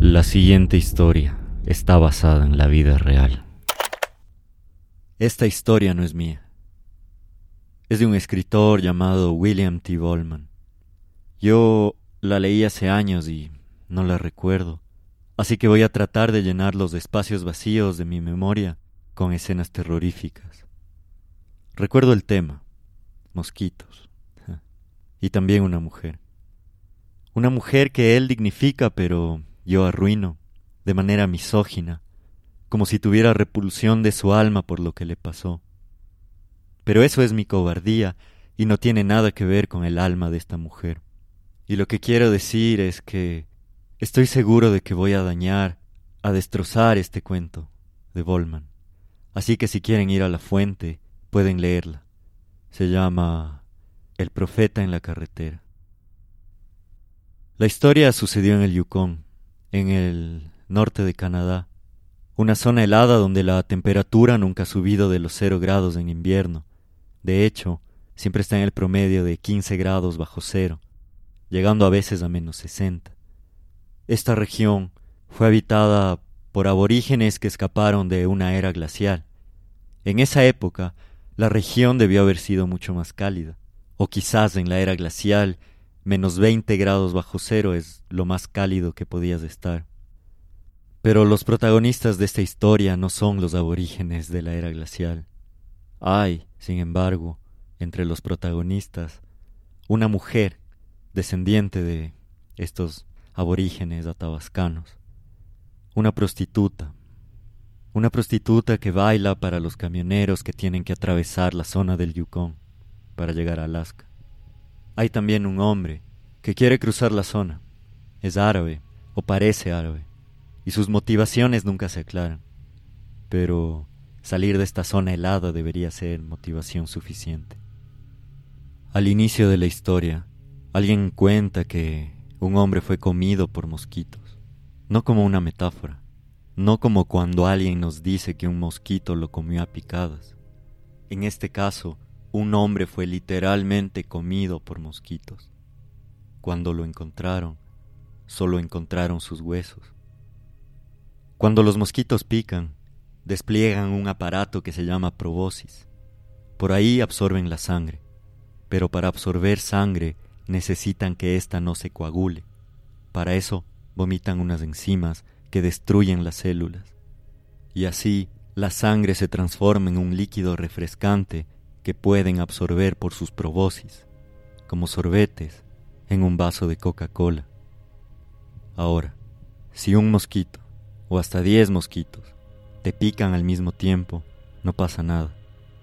La siguiente historia está basada en la vida real. Esta historia no es mía. Es de un escritor llamado William T. Ballman. Yo la leí hace años y no la recuerdo, así que voy a tratar de llenar los espacios vacíos de mi memoria con escenas terroríficas. Recuerdo el tema, mosquitos, y también una mujer. Una mujer que él dignifica pero yo arruino, de manera misógina, como si tuviera repulsión de su alma por lo que le pasó. Pero eso es mi cobardía y no tiene nada que ver con el alma de esta mujer. Y lo que quiero decir es que estoy seguro de que voy a dañar, a destrozar este cuento de Bollman. Así que si quieren ir a la fuente, pueden leerla. Se llama El profeta en la carretera. La historia sucedió en el Yukon, en el norte de Canadá, una zona helada donde la temperatura nunca ha subido de los cero grados en invierno. De hecho, siempre está en el promedio de 15 grados bajo cero, llegando a veces a menos 60. Esta región fue habitada por aborígenes que escaparon de una era glacial. En esa época, la región debió haber sido mucho más cálida, o quizás en la era glacial menos 20 grados bajo cero es lo más cálido que podías estar. Pero los protagonistas de esta historia no son los aborígenes de la era glacial. Hay, sin embargo, entre los protagonistas, una mujer descendiente de estos aborígenes atabascanos, una prostituta, una prostituta que baila para los camioneros que tienen que atravesar la zona del Yukon para llegar a Alaska. Hay también un hombre que quiere cruzar la zona. Es árabe, o parece árabe, y sus motivaciones nunca se aclaran. Pero salir de esta zona helada debería ser motivación suficiente. Al inicio de la historia, alguien cuenta que un hombre fue comido por mosquitos, no como una metáfora, no como cuando alguien nos dice que un mosquito lo comió a picadas. En este caso, un hombre fue literalmente comido por mosquitos. Cuando lo encontraron, solo encontraron sus huesos. Cuando los mosquitos pican, despliegan un aparato que se llama probosis. Por ahí absorben la sangre, pero para absorber sangre necesitan que ésta no se coagule. Para eso vomitan unas enzimas que destruyen las células. Y así la sangre se transforma en un líquido refrescante que pueden absorber por sus probosis, como sorbetes en un vaso de Coca-Cola. Ahora, si un mosquito, o hasta diez mosquitos, te pican al mismo tiempo, no pasa nada,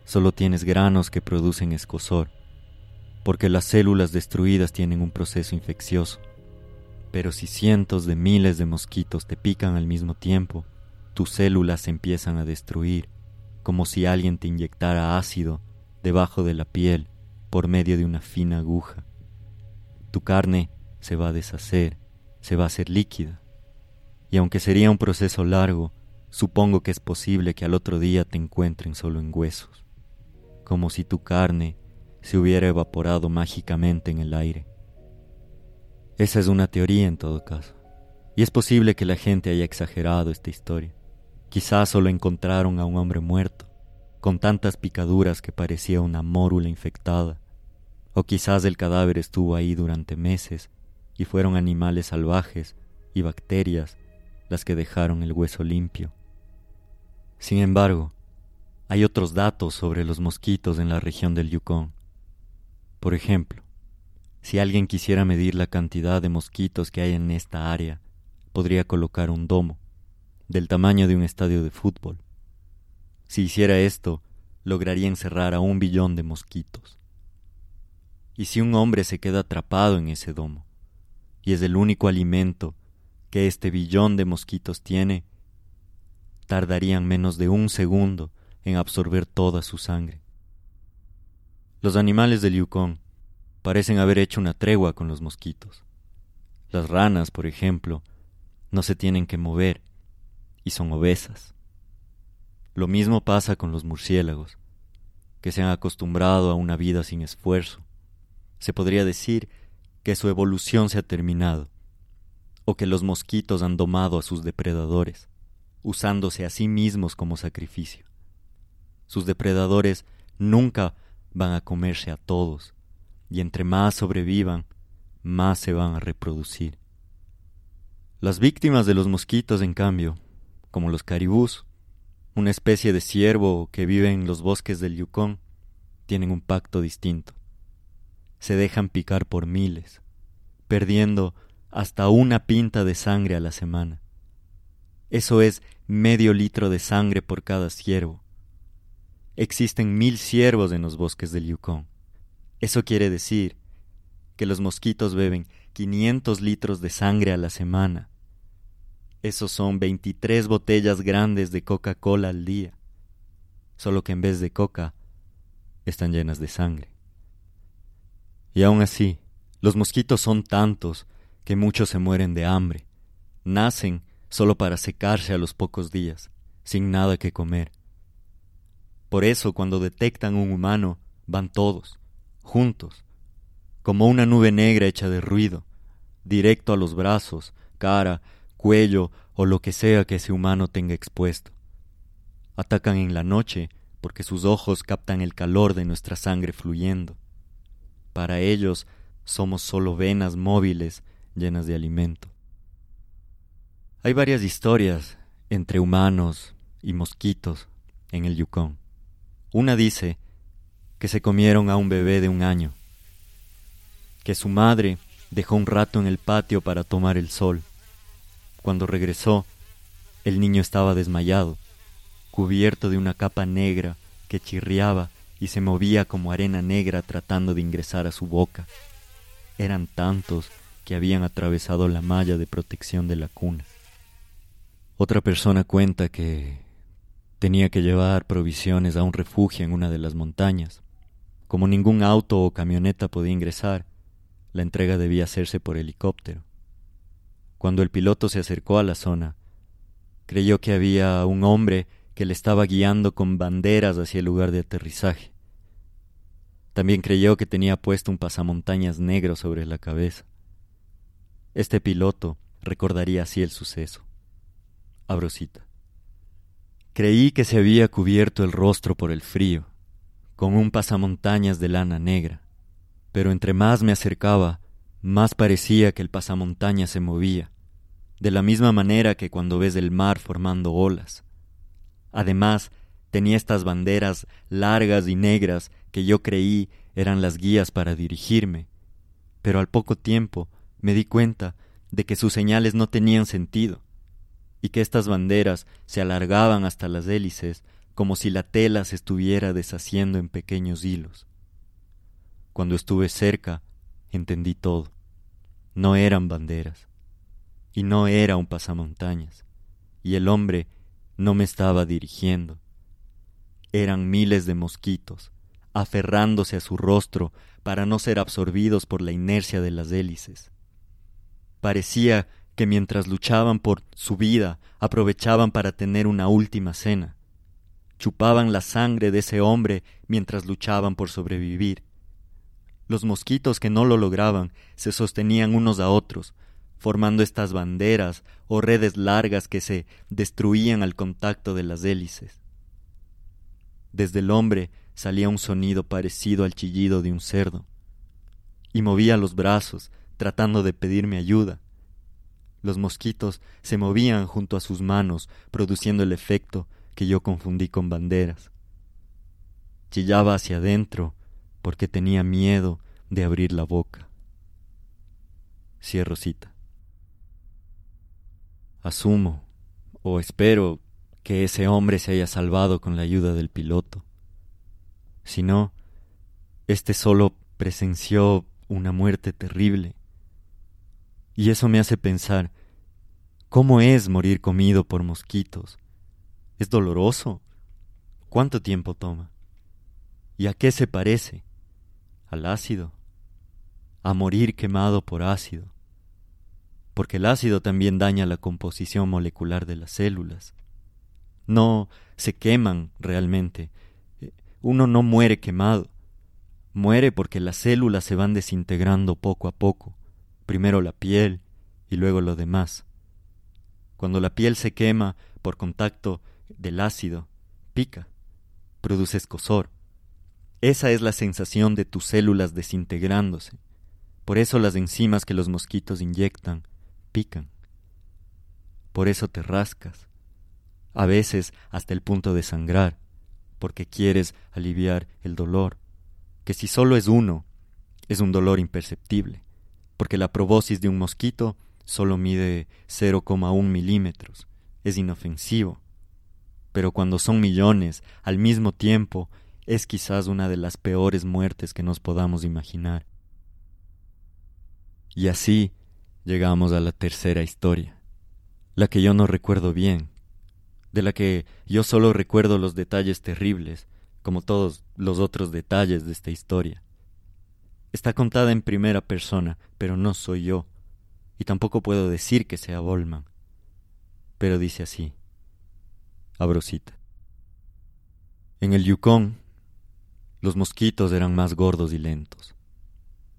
solo tienes granos que producen escosor, porque las células destruidas tienen un proceso infeccioso. Pero si cientos de miles de mosquitos te pican al mismo tiempo, tus células se empiezan a destruir, como si alguien te inyectara ácido debajo de la piel por medio de una fina aguja. Tu carne se va a deshacer, se va a hacer líquida. Y aunque sería un proceso largo, supongo que es posible que al otro día te encuentren solo en huesos, como si tu carne se hubiera evaporado mágicamente en el aire. Esa es una teoría en todo caso, y es posible que la gente haya exagerado esta historia. Quizás solo encontraron a un hombre muerto, con tantas picaduras que parecía una mórula infectada, o quizás el cadáver estuvo ahí durante meses y fueron animales salvajes y bacterias las que dejaron el hueso limpio. Sin embargo, hay otros datos sobre los mosquitos en la región del Yukon. Por ejemplo, si alguien quisiera medir la cantidad de mosquitos que hay en esta área, podría colocar un domo, del tamaño de un estadio de fútbol, si hiciera esto, lograría encerrar a un billón de mosquitos. Y si un hombre se queda atrapado en ese domo, y es el único alimento que este billón de mosquitos tiene, tardarían menos de un segundo en absorber toda su sangre. Los animales del Yukon parecen haber hecho una tregua con los mosquitos. Las ranas, por ejemplo, no se tienen que mover y son obesas. Lo mismo pasa con los murciélagos, que se han acostumbrado a una vida sin esfuerzo. Se podría decir que su evolución se ha terminado, o que los mosquitos han domado a sus depredadores, usándose a sí mismos como sacrificio. Sus depredadores nunca van a comerse a todos, y entre más sobrevivan, más se van a reproducir. Las víctimas de los mosquitos, en cambio, como los caribús, una especie de ciervo que vive en los bosques del Yukon, tienen un pacto distinto. Se dejan picar por miles, perdiendo hasta una pinta de sangre a la semana. Eso es medio litro de sangre por cada ciervo. Existen mil ciervos en los bosques del Yukon. Eso quiere decir que los mosquitos beben 500 litros de sangre a la semana. Esos son 23 botellas grandes de Coca-Cola al día. Solo que en vez de coca, están llenas de sangre. Y aún así, los mosquitos son tantos que muchos se mueren de hambre. Nacen solo para secarse a los pocos días, sin nada que comer. Por eso cuando detectan un humano, van todos, juntos, como una nube negra hecha de ruido, directo a los brazos, cara, cuello o lo que sea que ese humano tenga expuesto. Atacan en la noche porque sus ojos captan el calor de nuestra sangre fluyendo. Para ellos somos solo venas móviles llenas de alimento. Hay varias historias entre humanos y mosquitos en el Yukon. Una dice que se comieron a un bebé de un año, que su madre dejó un rato en el patio para tomar el sol. Cuando regresó, el niño estaba desmayado, cubierto de una capa negra que chirriaba y se movía como arena negra tratando de ingresar a su boca. Eran tantos que habían atravesado la malla de protección de la cuna. Otra persona cuenta que tenía que llevar provisiones a un refugio en una de las montañas. Como ningún auto o camioneta podía ingresar, la entrega debía hacerse por helicóptero. Cuando el piloto se acercó a la zona, creyó que había un hombre que le estaba guiando con banderas hacia el lugar de aterrizaje. También creyó que tenía puesto un pasamontañas negro sobre la cabeza. Este piloto recordaría así el suceso. Abrosita. Creí que se había cubierto el rostro por el frío, con un pasamontañas de lana negra, pero entre más me acercaba, más parecía que el pasamontañas se movía, de la misma manera que cuando ves el mar formando olas. Además, tenía estas banderas largas y negras que yo creí eran las guías para dirigirme, pero al poco tiempo me di cuenta de que sus señales no tenían sentido y que estas banderas se alargaban hasta las hélices como si la tela se estuviera deshaciendo en pequeños hilos. Cuando estuve cerca, entendí todo. No eran banderas, y no era un pasamontañas, y el hombre no me estaba dirigiendo. Eran miles de mosquitos, aferrándose a su rostro para no ser absorbidos por la inercia de las hélices. Parecía que mientras luchaban por su vida aprovechaban para tener una última cena. Chupaban la sangre de ese hombre mientras luchaban por sobrevivir. Los mosquitos que no lo lograban se sostenían unos a otros, formando estas banderas o redes largas que se destruían al contacto de las hélices. Desde el hombre salía un sonido parecido al chillido de un cerdo, y movía los brazos, tratando de pedirme ayuda. Los mosquitos se movían junto a sus manos, produciendo el efecto que yo confundí con banderas. Chillaba hacia adentro porque tenía miedo de abrir la boca. Cierro cita. Asumo, o espero, que ese hombre se haya salvado con la ayuda del piloto. Si no, éste solo presenció una muerte terrible. Y eso me hace pensar, ¿cómo es morir comido por mosquitos? ¿Es doloroso? ¿Cuánto tiempo toma? ¿Y a qué se parece? ¿Al ácido? ¿A morir quemado por ácido? Porque el ácido también daña la composición molecular de las células. No se queman realmente. Uno no muere quemado, Muere porque las células se van desintegrando poco a poco, primero la piel y luego lo demás. Cuando la piel se quema por contacto del ácido, pica, produce escosor. Esa es la sensación de tus células desintegrándose. Por eso las enzimas que los mosquitos inyectan pican. Por eso te rascas, a veces hasta el punto de sangrar, porque quieres aliviar el dolor, que si solo es uno, es un dolor imperceptible, porque la probosis de un mosquito solo mide 0,1 milímetros, es inofensivo. Pero cuando son millones al mismo tiempo, es quizás una de las peores muertes que nos podamos imaginar. Y así llegamos a la tercera historia, la que yo no recuerdo bien, de la que yo solo recuerdo los detalles terribles, como todos los otros detalles de esta historia. Está contada en primera persona, pero no soy yo y tampoco puedo decir que sea Bolman. Pero dice así. Abro En el Yukon, los mosquitos eran más gordos y lentos.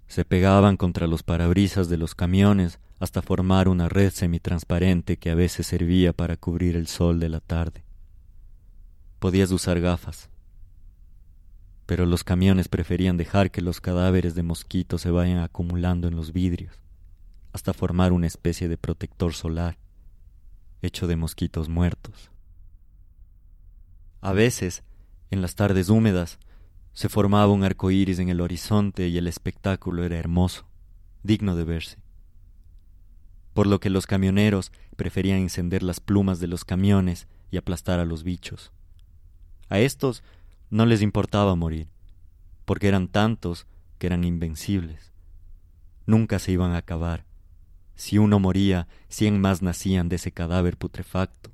Se pegaban contra los parabrisas de los camiones hasta formar una red semitransparente que a veces servía para cubrir el sol de la tarde. Podías usar gafas, pero los camiones preferían dejar que los cadáveres de mosquitos se vayan acumulando en los vidrios hasta formar una especie de protector solar, hecho de mosquitos muertos. A veces, en las tardes húmedas, se formaba un arco iris en el horizonte y el espectáculo era hermoso, digno de verse. Por lo que los camioneros preferían encender las plumas de los camiones y aplastar a los bichos. A estos no les importaba morir, porque eran tantos que eran invencibles. Nunca se iban a acabar, si uno moría, cien más nacían de ese cadáver putrefacto.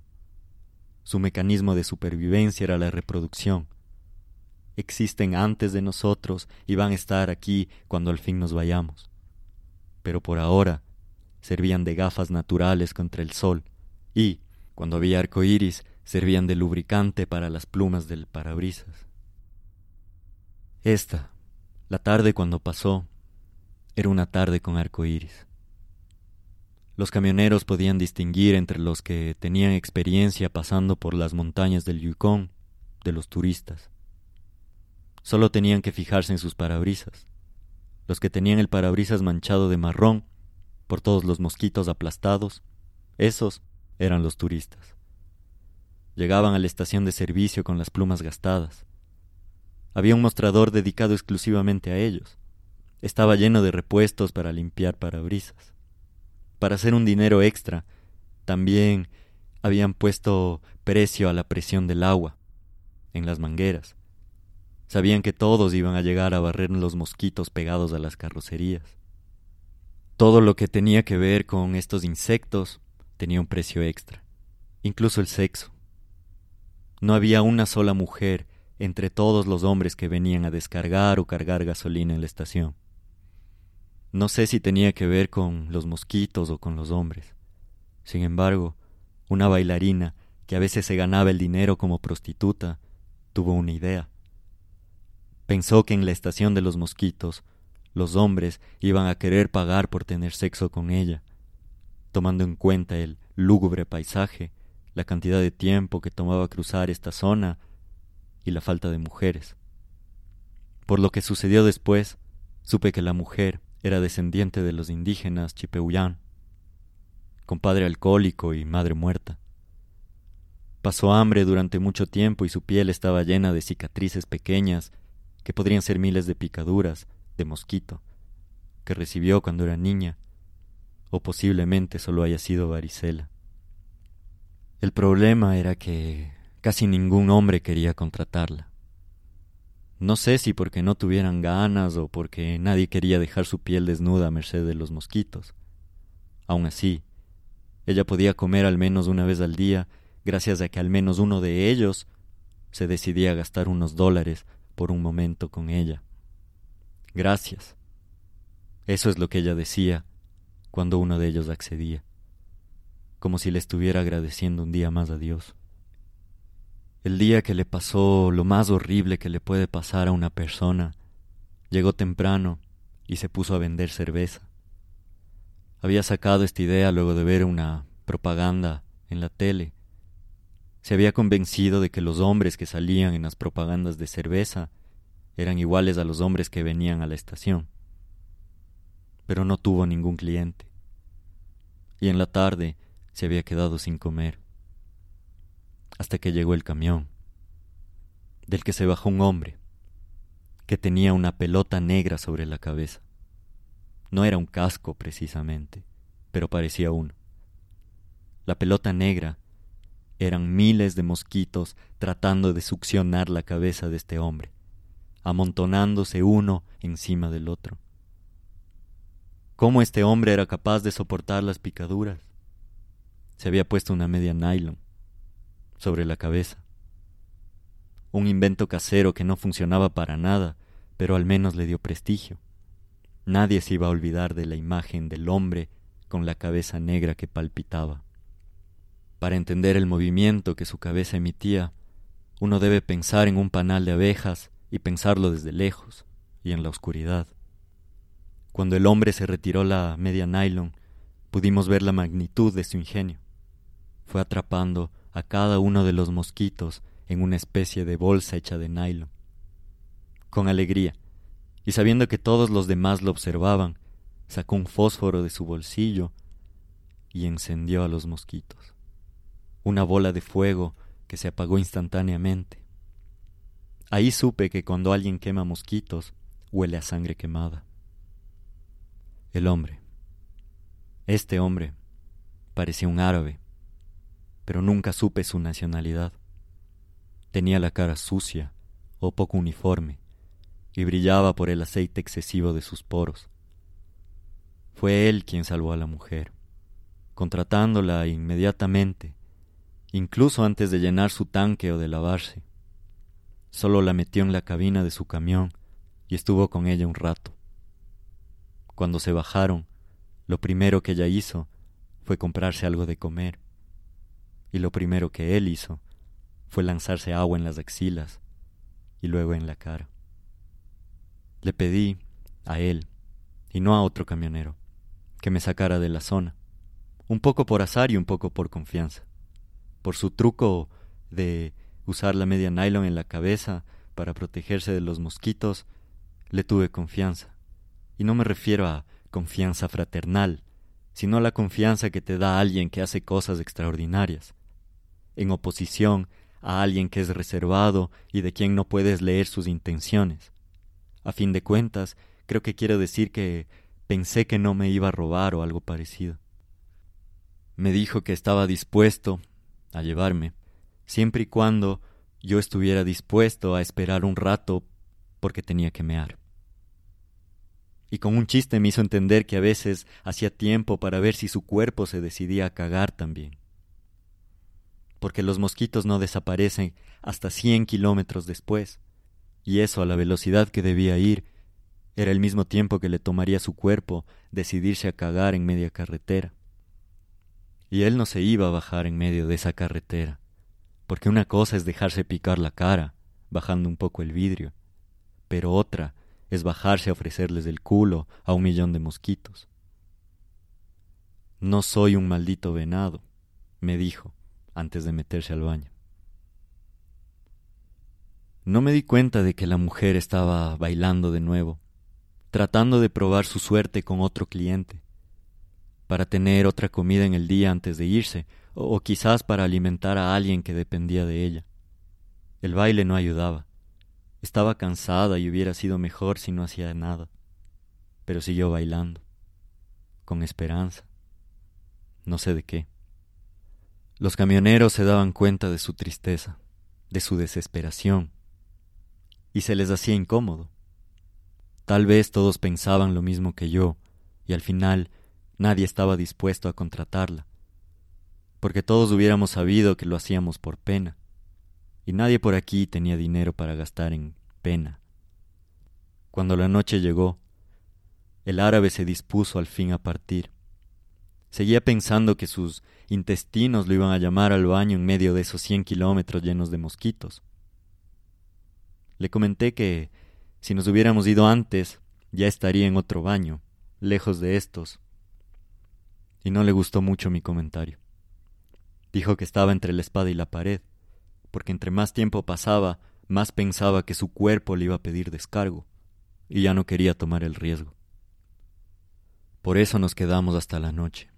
Su mecanismo de supervivencia era la reproducción. Existen antes de nosotros y van a estar aquí cuando al fin nos vayamos. Pero por ahora servían de gafas naturales contra el sol y, cuando había arco iris, servían de lubricante para las plumas del parabrisas. Esta, la tarde cuando pasó, era una tarde con arco iris. Los camioneros podían distinguir entre los que tenían experiencia pasando por las montañas del Yukon de los turistas. Solo tenían que fijarse en sus parabrisas. Los que tenían el parabrisas manchado de marrón por todos los mosquitos aplastados, esos eran los turistas. Llegaban a la estación de servicio con las plumas gastadas. Había un mostrador dedicado exclusivamente a ellos. Estaba lleno de repuestos para limpiar parabrisas para hacer un dinero extra. También habían puesto precio a la presión del agua en las mangueras. Sabían que todos iban a llegar a barrer los mosquitos pegados a las carrocerías. Todo lo que tenía que ver con estos insectos tenía un precio extra, incluso el sexo. No había una sola mujer entre todos los hombres que venían a descargar o cargar gasolina en la estación. No sé si tenía que ver con los mosquitos o con los hombres. Sin embargo, una bailarina que a veces se ganaba el dinero como prostituta tuvo una idea. Pensó que en la estación de los mosquitos los hombres iban a querer pagar por tener sexo con ella, tomando en cuenta el lúgubre paisaje, la cantidad de tiempo que tomaba cruzar esta zona y la falta de mujeres. Por lo que sucedió después, supe que la mujer era descendiente de los indígenas Chipeuyán, con padre alcohólico y madre muerta. Pasó hambre durante mucho tiempo y su piel estaba llena de cicatrices pequeñas que podrían ser miles de picaduras de mosquito que recibió cuando era niña, o posiblemente solo haya sido varicela. El problema era que casi ningún hombre quería contratarla. No sé si porque no tuvieran ganas o porque nadie quería dejar su piel desnuda a merced de los mosquitos. Aun así, ella podía comer al menos una vez al día gracias a que al menos uno de ellos se decidía a gastar unos dólares por un momento con ella. Gracias. Eso es lo que ella decía cuando uno de ellos accedía, como si le estuviera agradeciendo un día más a Dios el día que le pasó lo más horrible que le puede pasar a una persona, llegó temprano y se puso a vender cerveza. Había sacado esta idea luego de ver una propaganda en la tele. Se había convencido de que los hombres que salían en las propagandas de cerveza eran iguales a los hombres que venían a la estación. Pero no tuvo ningún cliente. Y en la tarde se había quedado sin comer. Hasta que llegó el camión, del que se bajó un hombre, que tenía una pelota negra sobre la cabeza. No era un casco precisamente, pero parecía uno. La pelota negra eran miles de mosquitos tratando de succionar la cabeza de este hombre, amontonándose uno encima del otro. ¿Cómo este hombre era capaz de soportar las picaduras? Se había puesto una media nylon sobre la cabeza. Un invento casero que no funcionaba para nada, pero al menos le dio prestigio. Nadie se iba a olvidar de la imagen del hombre con la cabeza negra que palpitaba. Para entender el movimiento que su cabeza emitía, uno debe pensar en un panal de abejas y pensarlo desde lejos y en la oscuridad. Cuando el hombre se retiró la media nylon, pudimos ver la magnitud de su ingenio. Fue atrapando a cada uno de los mosquitos en una especie de bolsa hecha de nylon. Con alegría, y sabiendo que todos los demás lo observaban, sacó un fósforo de su bolsillo y encendió a los mosquitos una bola de fuego que se apagó instantáneamente. Ahí supe que cuando alguien quema mosquitos, huele a sangre quemada. El hombre. Este hombre parecía un árabe, pero nunca supe su nacionalidad. Tenía la cara sucia o poco uniforme y brillaba por el aceite excesivo de sus poros. Fue él quien salvó a la mujer, contratándola inmediatamente incluso antes de llenar su tanque o de lavarse. Solo la metió en la cabina de su camión y estuvo con ella un rato. Cuando se bajaron, lo primero que ella hizo fue comprarse algo de comer, y lo primero que él hizo fue lanzarse agua en las axilas y luego en la cara. Le pedí a él, y no a otro camionero, que me sacara de la zona, un poco por azar y un poco por confianza por su truco de usar la media nylon en la cabeza para protegerse de los mosquitos, le tuve confianza. Y no me refiero a confianza fraternal, sino a la confianza que te da alguien que hace cosas extraordinarias, en oposición a alguien que es reservado y de quien no puedes leer sus intenciones. A fin de cuentas, creo que quiero decir que pensé que no me iba a robar o algo parecido. Me dijo que estaba dispuesto a llevarme, siempre y cuando yo estuviera dispuesto a esperar un rato porque tenía que mear. Y con un chiste me hizo entender que a veces hacía tiempo para ver si su cuerpo se decidía a cagar también. Porque los mosquitos no desaparecen hasta cien kilómetros después, y eso a la velocidad que debía ir era el mismo tiempo que le tomaría su cuerpo decidirse a cagar en media carretera. Y él no se iba a bajar en medio de esa carretera, porque una cosa es dejarse picar la cara, bajando un poco el vidrio, pero otra es bajarse a ofrecerles el culo a un millón de mosquitos. No soy un maldito venado, me dijo antes de meterse al baño. No me di cuenta de que la mujer estaba bailando de nuevo, tratando de probar su suerte con otro cliente para tener otra comida en el día antes de irse, o, quizás para alimentar a alguien que dependía de ella. El baile no ayudaba. Estaba cansada y hubiera sido mejor si no hacía nada. Pero siguió bailando, con esperanza. No sé de qué. Los camioneros se daban cuenta de su tristeza, de su desesperación, y se les hacía incómodo. Tal vez todos pensaban lo mismo que yo, y al final Nadie estaba dispuesto a contratarla, porque todos hubiéramos sabido que lo hacíamos por pena, y nadie por aquí tenía dinero para gastar en pena. Cuando la noche llegó, el árabe se dispuso al fin a partir. Seguía pensando que sus intestinos lo iban a llamar al baño en medio de esos cien kilómetros llenos de mosquitos. Le comenté que si nos hubiéramos ido antes, ya estaría en otro baño, lejos de estos, y no le gustó mucho mi comentario. Dijo que estaba entre la espada y la pared, porque entre más tiempo pasaba, más pensaba que su cuerpo le iba a pedir descargo, y ya no quería tomar el riesgo. Por eso nos quedamos hasta la noche,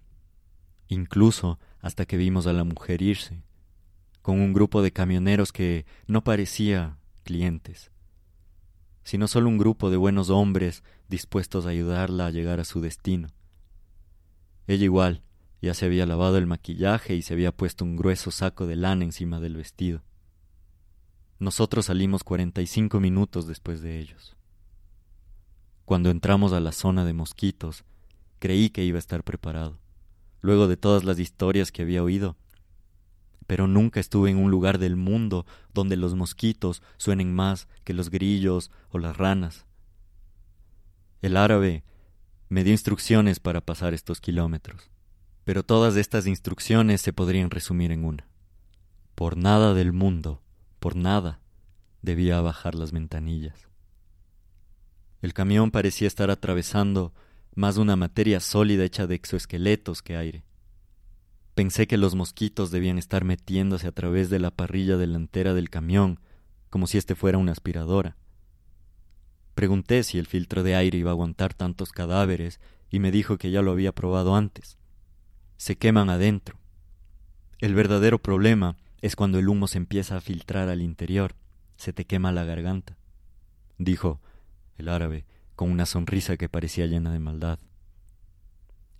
incluso hasta que vimos a la mujer irse, con un grupo de camioneros que no parecía clientes, sino solo un grupo de buenos hombres dispuestos a ayudarla a llegar a su destino. Ella igual ya se había lavado el maquillaje y se había puesto un grueso saco de lana encima del vestido. Nosotros salimos cuarenta y cinco minutos después de ellos. Cuando entramos a la zona de mosquitos, creí que iba a estar preparado, luego de todas las historias que había oído, pero nunca estuve en un lugar del mundo donde los mosquitos suenen más que los grillos o las ranas. El árabe me dio instrucciones para pasar estos kilómetros, pero todas estas instrucciones se podrían resumir en una. Por nada del mundo, por nada, debía bajar las ventanillas. El camión parecía estar atravesando más una materia sólida hecha de exoesqueletos que aire. Pensé que los mosquitos debían estar metiéndose a través de la parrilla delantera del camión, como si este fuera una aspiradora. Pregunté si el filtro de aire iba a aguantar tantos cadáveres y me dijo que ya lo había probado antes. Se queman adentro. El verdadero problema es cuando el humo se empieza a filtrar al interior, se te quema la garganta, dijo el árabe con una sonrisa que parecía llena de maldad.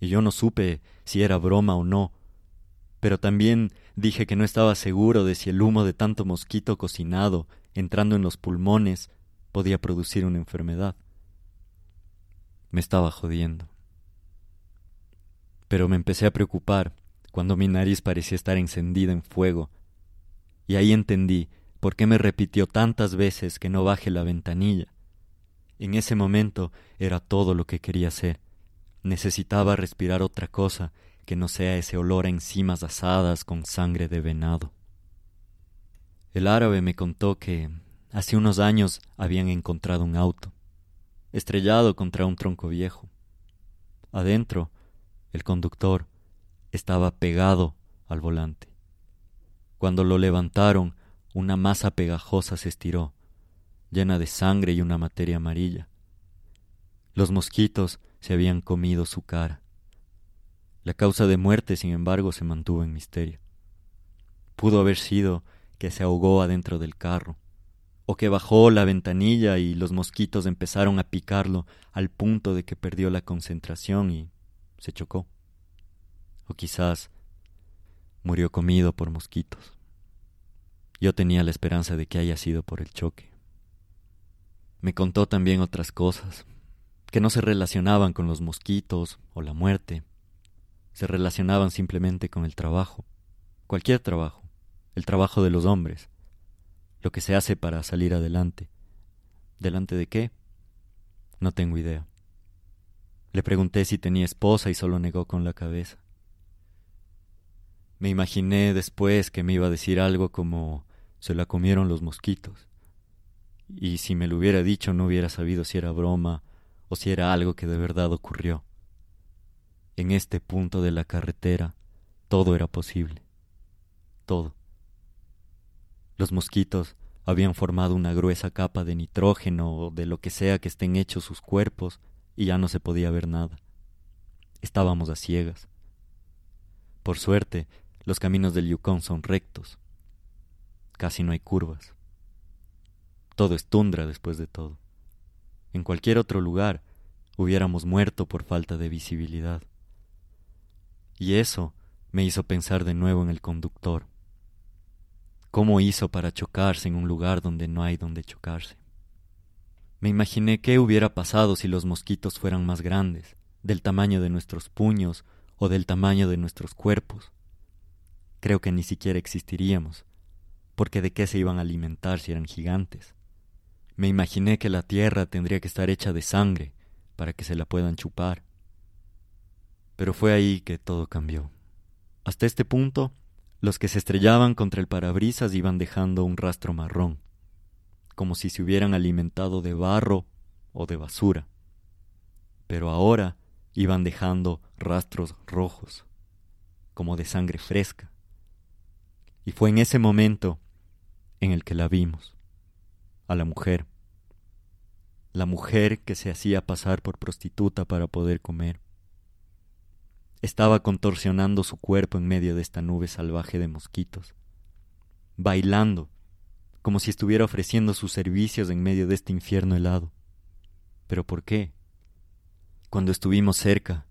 Y yo no supe si era broma o no, pero también dije que no estaba seguro de si el humo de tanto mosquito cocinado entrando en los pulmones podía producir una enfermedad. Me estaba jodiendo. Pero me empecé a preocupar cuando mi nariz parecía estar encendida en fuego, y ahí entendí por qué me repitió tantas veces que no baje la ventanilla. En ese momento era todo lo que quería hacer. Necesitaba respirar otra cosa que no sea ese olor a enzimas asadas con sangre de venado. El árabe me contó que hace unos años habían encontrado un auto, estrellado contra un tronco viejo. Adentro, el conductor estaba pegado al volante. Cuando lo levantaron, una masa pegajosa se estiró, llena de sangre y una materia amarilla. Los mosquitos se habían comido su cara. La causa de muerte, sin embargo, se mantuvo en misterio. Pudo haber sido que se ahogó adentro del carro, o que bajó la ventanilla y los mosquitos empezaron a picarlo al punto de que perdió la concentración y se chocó. O quizás murió comido por mosquitos. Yo tenía la esperanza de que haya sido por el choque. Me contó también otras cosas, que no se relacionaban con los mosquitos o la muerte, se relacionaban simplemente con el trabajo, cualquier trabajo, el trabajo de los hombres, lo que se hace para salir adelante. ¿Delante de qué? No tengo idea. Le pregunté si tenía esposa y solo negó con la cabeza. Me imaginé después que me iba a decir algo como se la comieron los mosquitos. Y si me lo hubiera dicho no hubiera sabido si era broma o si era algo que de verdad ocurrió. En este punto de la carretera todo era posible. Todo. Los mosquitos habían formado una gruesa capa de nitrógeno o de lo que sea que estén hechos sus cuerpos y ya no se podía ver nada. Estábamos a ciegas. Por suerte, los caminos del Yukon son rectos. Casi no hay curvas. Todo es tundra después de todo. En cualquier otro lugar hubiéramos muerto por falta de visibilidad. Y eso me hizo pensar de nuevo en el conductor. ¿Cómo hizo para chocarse en un lugar donde no hay donde chocarse? Me imaginé qué hubiera pasado si los mosquitos fueran más grandes, del tamaño de nuestros puños o del tamaño de nuestros cuerpos. Creo que ni siquiera existiríamos, porque de qué se iban a alimentar si eran gigantes. Me imaginé que la tierra tendría que estar hecha de sangre para que se la puedan chupar. Pero fue ahí que todo cambió. Hasta este punto, los que se estrellaban contra el parabrisas iban dejando un rastro marrón, como si se hubieran alimentado de barro o de basura. Pero ahora iban dejando rastros rojos, como de sangre fresca. Y fue en ese momento en el que la vimos, a la mujer, la mujer que se hacía pasar por prostituta para poder comer. Estaba contorsionando su cuerpo en medio de esta nube salvaje de mosquitos, bailando, como si estuviera ofreciendo sus servicios en medio de este infierno helado. ¿Pero por qué? Cuando estuvimos cerca,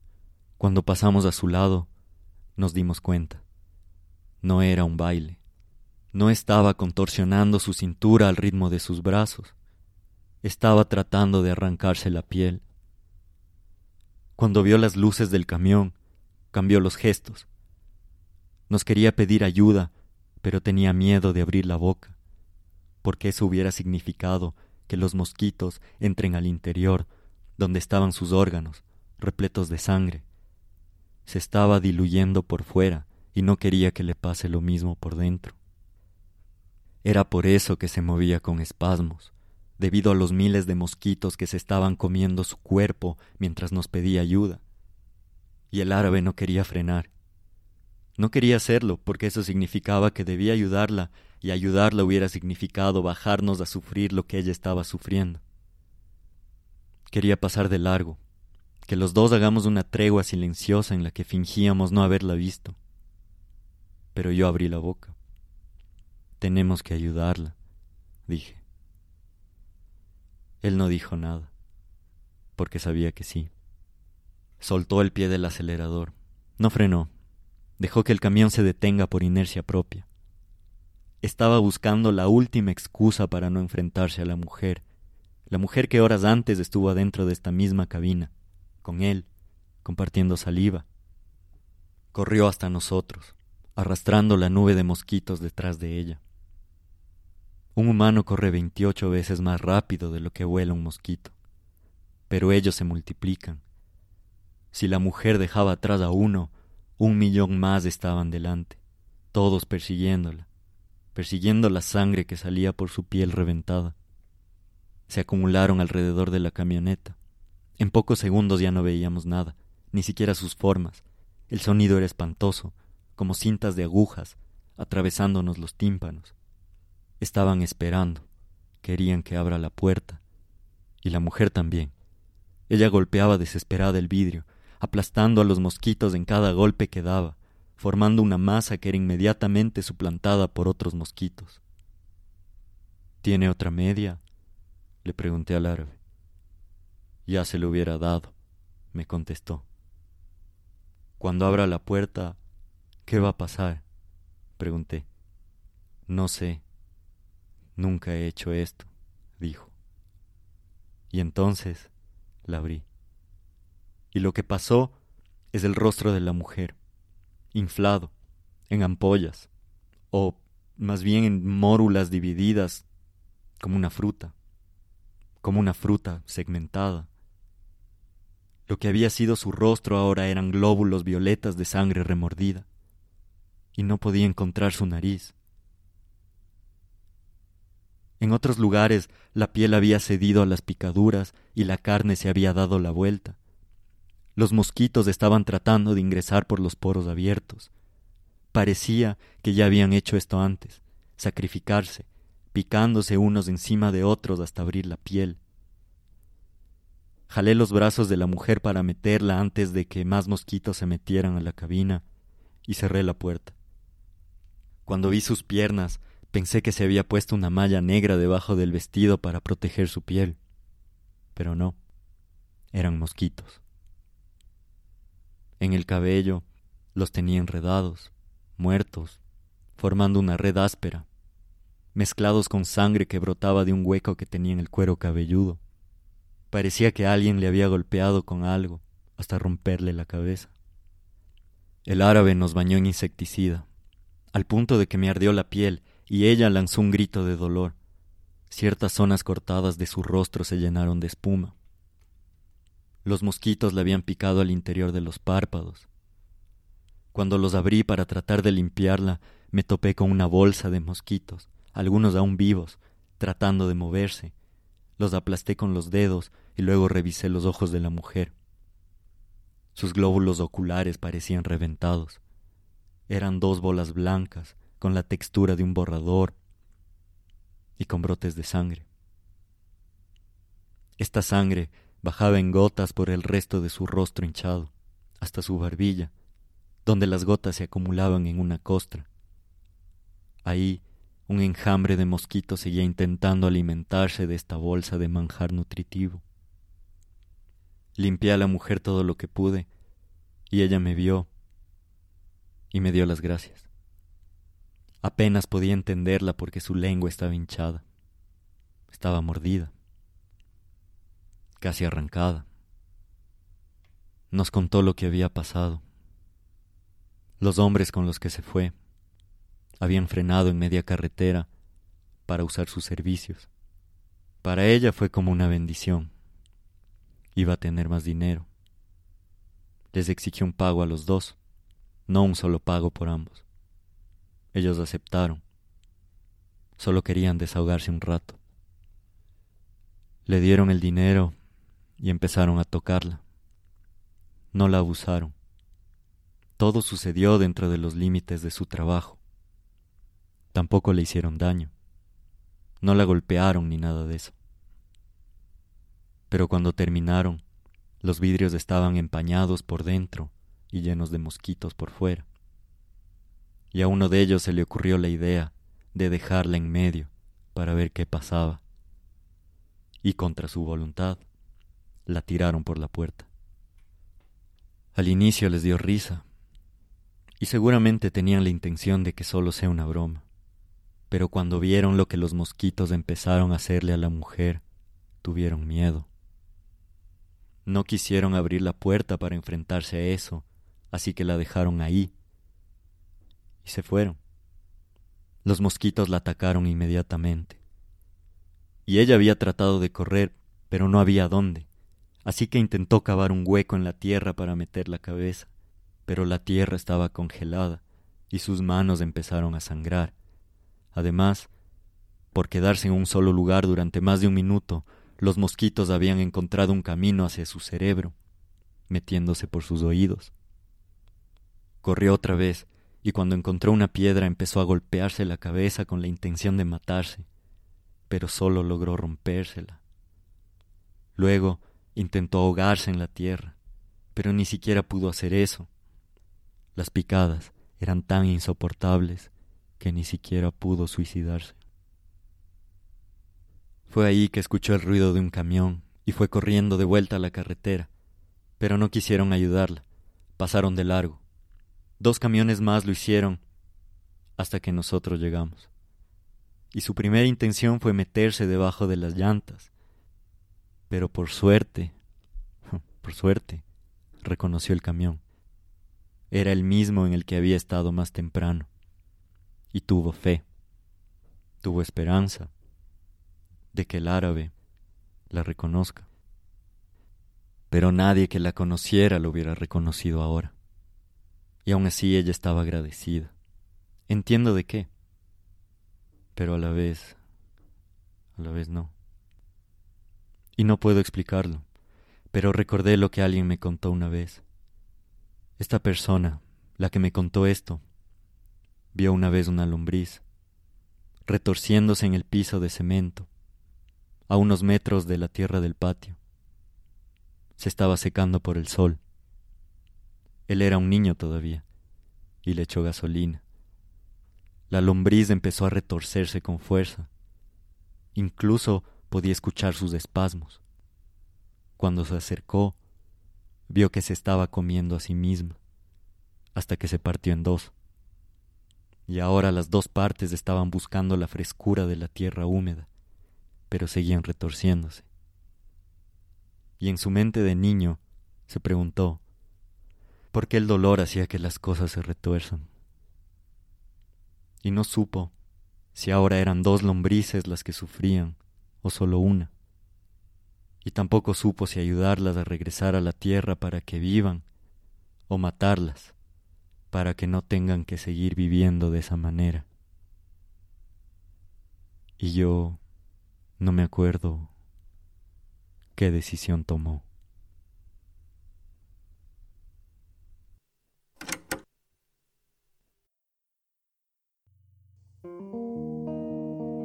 cuando pasamos a su lado, nos dimos cuenta. No era un baile. No estaba contorsionando su cintura al ritmo de sus brazos. Estaba tratando de arrancarse la piel. Cuando vio las luces del camión, cambió los gestos. Nos quería pedir ayuda, pero tenía miedo de abrir la boca, porque eso hubiera significado que los mosquitos entren al interior, donde estaban sus órganos, repletos de sangre. Se estaba diluyendo por fuera y no quería que le pase lo mismo por dentro. Era por eso que se movía con espasmos, debido a los miles de mosquitos que se estaban comiendo su cuerpo mientras nos pedía ayuda. Y el árabe no quería frenar. No quería hacerlo porque eso significaba que debía ayudarla y ayudarla hubiera significado bajarnos a sufrir lo que ella estaba sufriendo. Quería pasar de largo, que los dos hagamos una tregua silenciosa en la que fingíamos no haberla visto. Pero yo abrí la boca. Tenemos que ayudarla, dije. Él no dijo nada, porque sabía que sí. Soltó el pie del acelerador. No frenó. Dejó que el camión se detenga por inercia propia. Estaba buscando la última excusa para no enfrentarse a la mujer, la mujer que horas antes estuvo adentro de esta misma cabina, con él, compartiendo saliva. Corrió hasta nosotros, arrastrando la nube de mosquitos detrás de ella. Un humano corre veintiocho veces más rápido de lo que vuela un mosquito, pero ellos se multiplican. Si la mujer dejaba atrás a uno, un millón más estaban delante, todos persiguiéndola, persiguiendo la sangre que salía por su piel reventada. Se acumularon alrededor de la camioneta. En pocos segundos ya no veíamos nada, ni siquiera sus formas. El sonido era espantoso, como cintas de agujas, atravesándonos los tímpanos. Estaban esperando, querían que abra la puerta, y la mujer también. Ella golpeaba desesperada el vidrio, aplastando a los mosquitos en cada golpe que daba, formando una masa que era inmediatamente suplantada por otros mosquitos. ¿Tiene otra media? le pregunté al árabe. Ya se lo hubiera dado, me contestó. Cuando abra la puerta, ¿qué va a pasar? pregunté. No sé, Nunca he hecho esto, dijo. Y entonces la abrí. Y lo que pasó es el rostro de la mujer, inflado, en ampollas, o más bien en mórulas divididas, como una fruta, como una fruta segmentada. Lo que había sido su rostro ahora eran glóbulos violetas de sangre remordida, y no podía encontrar su nariz. En otros lugares la piel había cedido a las picaduras y la carne se había dado la vuelta. Los mosquitos estaban tratando de ingresar por los poros abiertos. Parecía que ya habían hecho esto antes, sacrificarse, picándose unos encima de otros hasta abrir la piel. Jalé los brazos de la mujer para meterla antes de que más mosquitos se metieran a la cabina y cerré la puerta. Cuando vi sus piernas, Pensé que se había puesto una malla negra debajo del vestido para proteger su piel, pero no, eran mosquitos. En el cabello los tenía enredados, muertos, formando una red áspera, mezclados con sangre que brotaba de un hueco que tenía en el cuero cabelludo. Parecía que alguien le había golpeado con algo hasta romperle la cabeza. El árabe nos bañó en insecticida, al punto de que me ardió la piel y ella lanzó un grito de dolor. Ciertas zonas cortadas de su rostro se llenaron de espuma. Los mosquitos le habían picado al interior de los párpados. Cuando los abrí para tratar de limpiarla, me topé con una bolsa de mosquitos, algunos aún vivos, tratando de moverse. Los aplasté con los dedos y luego revisé los ojos de la mujer. Sus glóbulos oculares parecían reventados. Eran dos bolas blancas con la textura de un borrador y con brotes de sangre. Esta sangre bajaba en gotas por el resto de su rostro hinchado, hasta su barbilla, donde las gotas se acumulaban en una costra. Ahí un enjambre de mosquitos seguía intentando alimentarse de esta bolsa de manjar nutritivo. Limpié a la mujer todo lo que pude, y ella me vio y me dio las gracias. Apenas podía entenderla porque su lengua estaba hinchada, estaba mordida casi arrancada. Nos contó lo que había pasado. Los hombres con los que se fue habían frenado en media carretera para usar sus servicios. Para ella fue como una bendición. Iba a tener más dinero. Les exigió un pago a los dos, no un solo pago por ambos. Ellos aceptaron. Solo querían desahogarse un rato. Le dieron el dinero y empezaron a tocarla. No la abusaron. Todo sucedió dentro de los límites de su trabajo. Tampoco le hicieron daño. No la golpearon ni nada de eso. Pero cuando terminaron, los vidrios estaban empañados por dentro y llenos de mosquitos por fuera. Y a uno de ellos se le ocurrió la idea de dejarla en medio para ver qué pasaba. Y contra su voluntad, la tiraron por la puerta. Al inicio les dio risa, y seguramente tenían la intención de que solo sea una broma, pero cuando vieron lo que los mosquitos empezaron a hacerle a la mujer, tuvieron miedo. No quisieron abrir la puerta para enfrentarse a eso, así que la dejaron ahí y se fueron. Los mosquitos la atacaron inmediatamente. Y ella había tratado de correr, pero no había dónde así que intentó cavar un hueco en la tierra para meter la cabeza, pero la tierra estaba congelada y sus manos empezaron a sangrar. Además, por quedarse en un solo lugar durante más de un minuto, los mosquitos habían encontrado un camino hacia su cerebro, metiéndose por sus oídos. Corrió otra vez, y cuando encontró una piedra empezó a golpearse la cabeza con la intención de matarse, pero solo logró rompérsela. Luego Intentó ahogarse en la tierra, pero ni siquiera pudo hacer eso. Las picadas eran tan insoportables que ni siquiera pudo suicidarse. Fue ahí que escuchó el ruido de un camión y fue corriendo de vuelta a la carretera, pero no quisieron ayudarla, pasaron de largo. Dos camiones más lo hicieron hasta que nosotros llegamos. Y su primera intención fue meterse debajo de las llantas, pero por suerte, por suerte, reconoció el camión. Era el mismo en el que había estado más temprano. Y tuvo fe, tuvo esperanza de que el árabe la reconozca. Pero nadie que la conociera lo hubiera reconocido ahora. Y aún así ella estaba agradecida. Entiendo de qué, pero a la vez, a la vez no y no puedo explicarlo, pero recordé lo que alguien me contó una vez. Esta persona, la que me contó esto, vio una vez una lombriz, retorciéndose en el piso de cemento, a unos metros de la tierra del patio. Se estaba secando por el sol. Él era un niño todavía, y le echó gasolina. La lombriz empezó a retorcerse con fuerza. Incluso podía escuchar sus espasmos. Cuando se acercó, vio que se estaba comiendo a sí misma, hasta que se partió en dos. Y ahora las dos partes estaban buscando la frescura de la tierra húmeda, pero seguían retorciéndose. Y en su mente de niño se preguntó, ¿por qué el dolor hacía que las cosas se retuerzan? Y no supo si ahora eran dos lombrices las que sufrían o solo una. Y tampoco supo si ayudarlas a regresar a la tierra para que vivan o matarlas para que no tengan que seguir viviendo de esa manera. Y yo no me acuerdo qué decisión tomó.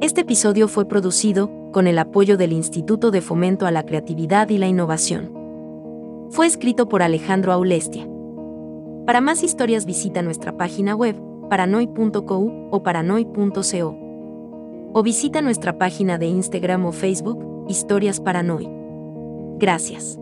Este episodio fue producido con el apoyo del Instituto de Fomento a la Creatividad y la Innovación. Fue escrito por Alejandro Aulestia. Para más historias visita nuestra página web paranoy.co o paranoy.co. O visita nuestra página de Instagram o Facebook, Historias Paranoy. Gracias.